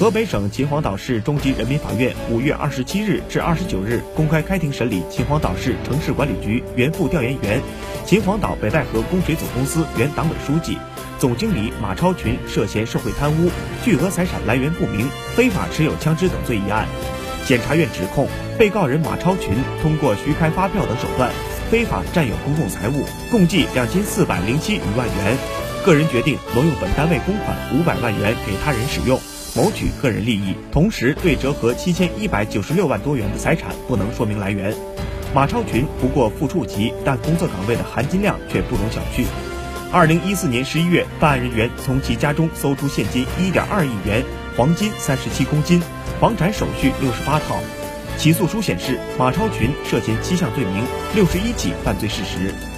河北省秦皇岛市中级人民法院五月二十七日至二十九日公开开庭审理秦皇岛市城市管理局原副调研员、秦皇岛北戴河供水总公司原党委书记、总经理马超群涉嫌受贿贪污、巨额财产来源不明、非法持有枪支等罪一案。检察院指控被告人马超群通过虚开发票等手段，非法占有公共财物，共计两千四百零七余万元。个人决定挪用本单位公款五百万元给他人使用。谋取个人利益，同时对折合七千一百九十六万多元的财产不能说明来源。马超群不过副处级，但工作岗位的含金量却不容小觑。二零一四年十一月，办案人员从其家中搜出现金一点二亿元、黄金三十七公斤、房产手续六十八套。起诉书显示，马超群涉嫌七项罪名，六十一起犯罪事实。